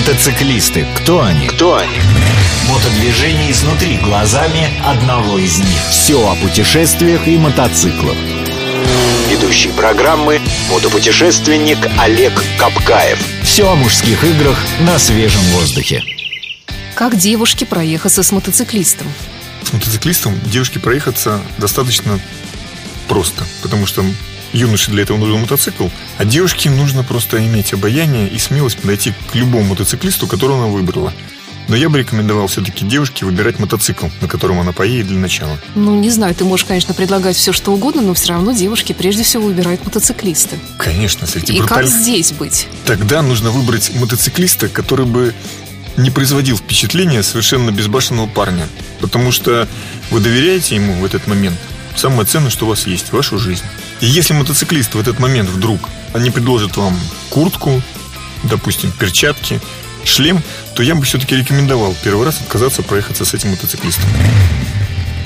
Мотоциклисты. Кто они? Кто они? Мотодвижение изнутри глазами одного из них. Все о путешествиях и мотоциклах. Ведущий программы мотопутешественник Олег Капкаев. Все о мужских играх на свежем воздухе. Как девушке проехаться с мотоциклистом? С мотоциклистом девушке проехаться достаточно просто, потому что юноше для этого нужен мотоцикл, а девушке нужно просто иметь обаяние и смелость подойти к любому мотоциклисту, которого она выбрала. Но я бы рекомендовал все-таки девушке выбирать мотоцикл, на котором она поедет для начала. Ну, не знаю, ты можешь, конечно, предлагать все, что угодно, но все равно девушки прежде всего выбирают мотоциклиста. Конечно, среди И бруталь- как здесь быть? Тогда нужно выбрать мотоциклиста, который бы не производил впечатления совершенно безбашенного парня. Потому что вы доверяете ему в этот момент. Самое ценное, что у вас есть, вашу жизнь. И если мотоциклист в этот момент вдруг не предложит вам куртку, допустим, перчатки, шлем, то я бы все-таки рекомендовал первый раз отказаться проехаться с этим мотоциклистом.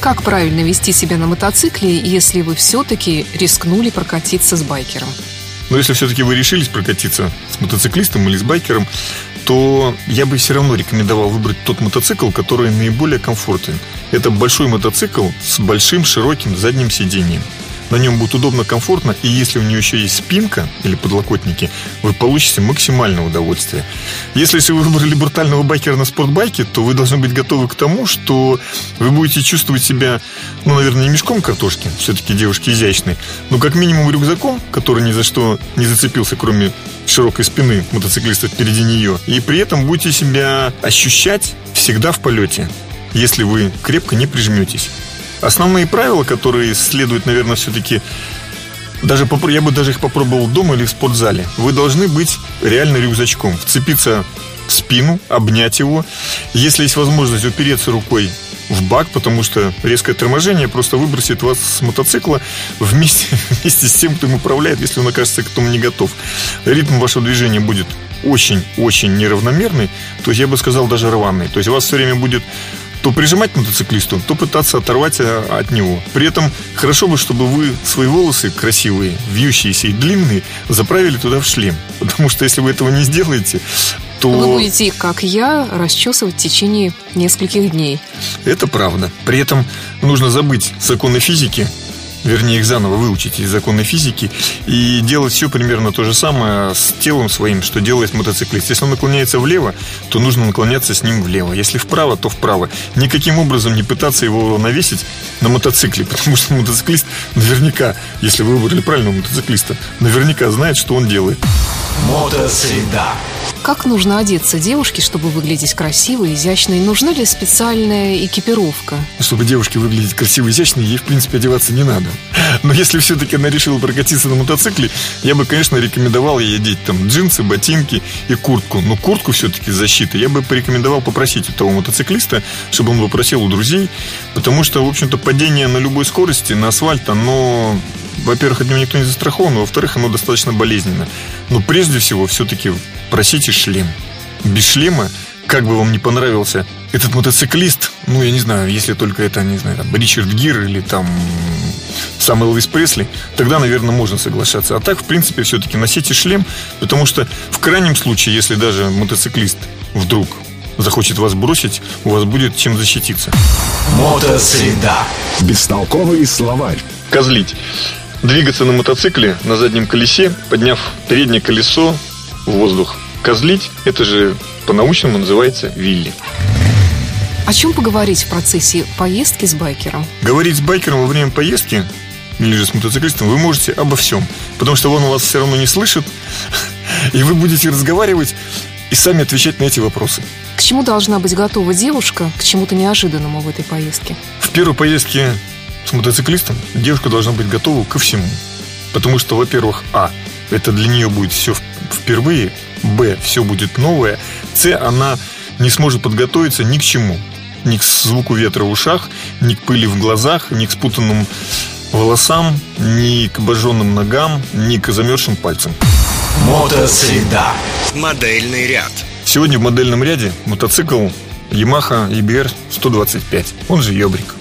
Как правильно вести себя на мотоцикле, если вы все-таки рискнули прокатиться с байкером? Но если все-таки вы решились прокатиться с мотоциклистом или с байкером, то я бы все равно рекомендовал выбрать тот мотоцикл, который наиболее комфортен. Это большой мотоцикл с большим широким задним сиденьем. На нем будет удобно, комфортно, и если у него еще есть спинка или подлокотники, вы получите максимальное удовольствие. Если вы выбрали брутального байкера на спортбайке, то вы должны быть готовы к тому, что вы будете чувствовать себя, ну, наверное, не мешком картошки, все-таки девушки изящные, но как минимум рюкзаком, который ни за что не зацепился, кроме широкой спины мотоциклиста впереди нее. И при этом будете себя ощущать всегда в полете, если вы крепко не прижметесь. Основные правила, которые следует, наверное, все-таки даже я бы даже их попробовал дома или в спортзале. Вы должны быть реально рюкзачком, вцепиться в спину, обнять его. Если есть возможность упереться рукой в бак, потому что резкое торможение просто выбросит вас с мотоцикла вместе, вместе с тем, кто им управляет, если он окажется к этому не готов. Ритм вашего движения будет очень-очень неравномерный, то есть я бы сказал даже рваный. То есть вас все время будет то прижимать мотоциклисту, то пытаться оторвать э, от него. При этом хорошо бы, чтобы вы свои волосы красивые, вьющиеся и длинные, заправили туда в шлем. Потому что если вы этого не сделаете, то... Вы будете, как я, расчесывать в течение нескольких дней. Это правда. При этом нужно забыть законы физики, вернее их заново выучить из законы физики и делать все примерно то же самое с телом своим, что делает мотоциклист. Если он наклоняется влево, то нужно наклоняться с ним влево. Если вправо, то вправо. Никаким образом не пытаться его навесить на мотоцикле, потому что мотоциклист наверняка, если вы выбрали правильного мотоциклиста, наверняка знает, что он делает. Мотосреда. Как нужно одеться девушке, чтобы выглядеть красивой, изящной? Нужна ли специальная экипировка? Чтобы девушке выглядеть красиво и изящно, ей, в принципе, одеваться не надо. Но если все-таки она решила прокатиться на мотоцикле, я бы, конечно, рекомендовал ей одеть там джинсы, ботинки и куртку. Но куртку все-таки с защитой я бы порекомендовал попросить у того мотоциклиста, чтобы он попросил у друзей, потому что, в общем-то, падение на любой скорости, на асфальт, оно во-первых, от него никто не застрахован, а во-вторых, оно достаточно болезненно. Но прежде всего, все-таки просите шлем. Без шлема, как бы вам не понравился этот мотоциклист, ну, я не знаю, если только это, не знаю, там, Ричард Гир или там сам Элвис Пресли, тогда, наверное, можно соглашаться. А так, в принципе, все-таки носите шлем, потому что в крайнем случае, если даже мотоциклист вдруг захочет вас бросить, у вас будет чем защититься. Мотосреда. Бестолковый словарь. Козлить. Двигаться на мотоцикле на заднем колесе, подняв переднее колесо в воздух. Козлить, это же по-научному называется вилли. О чем поговорить в процессе поездки с байкером? Говорить с байкером во время поездки или же с мотоциклистом вы можете обо всем. Потому что он вас все равно не слышит, и вы будете разговаривать и сами отвечать на эти вопросы. К чему должна быть готова девушка, к чему-то неожиданному в этой поездке? В первой поездке с мотоциклистом девушка должна быть готова ко всему. Потому что, во-первых, а, это для нее будет все впервые, б, все будет новое, с, она не сможет подготовиться ни к чему. Ни к звуку ветра в ушах, ни к пыли в глазах, ни к спутанным волосам, ни к обожженным ногам, ни к замерзшим пальцам. Мотосреда. Модельный ряд. Сегодня в модельном ряде мотоцикл Yamaha EBR 125, он же Йобрик.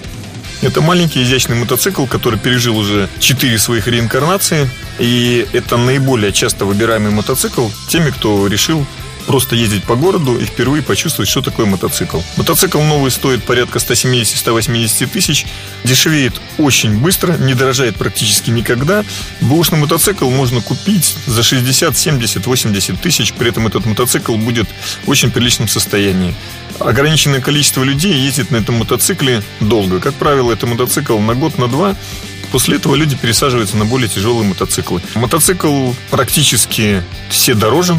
Это маленький изящный мотоцикл, который пережил уже 4 своих реинкарнации. И это наиболее часто выбираемый мотоцикл теми, кто решил просто ездить по городу и впервые почувствовать, что такое мотоцикл. Мотоцикл новый стоит порядка 170-180 тысяч, дешевеет очень быстро, не дорожает практически никогда. Бэушный мотоцикл можно купить за 60, 70, 80 тысяч, при этом этот мотоцикл будет в очень приличном состоянии. Ограниченное количество людей ездит на этом мотоцикле долго. Как правило, это мотоцикл на год, на два. После этого люди пересаживаются на более тяжелые мотоциклы. Мотоцикл практически все дорожен.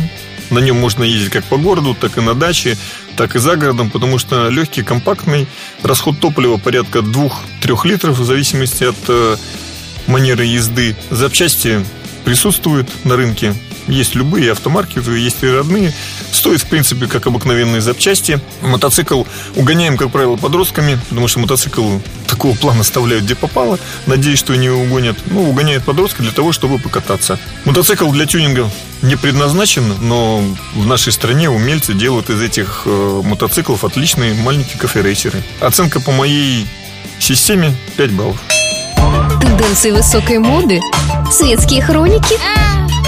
На нем можно ездить как по городу, так и на даче, так и за городом, потому что легкий, компактный, расход топлива порядка 2-3 литров в зависимости от э, манеры езды. Запчасти присутствуют на рынке, есть любые автомарки, есть и родные. Стоит, в принципе, как обыкновенные запчасти. Мотоцикл угоняем, как правило, подростками, потому что мотоцикл такого плана оставляют где попало. Надеюсь, что не угонят. Ну, угоняют подростка для того, чтобы покататься. Мотоцикл для тюнинга не предназначен, но в нашей стране умельцы делают из этих э, мотоциклов отличные маленькие кафе-рейсеры. Оценка по моей системе 5 баллов. Тенденции высокой моды, светские хроники –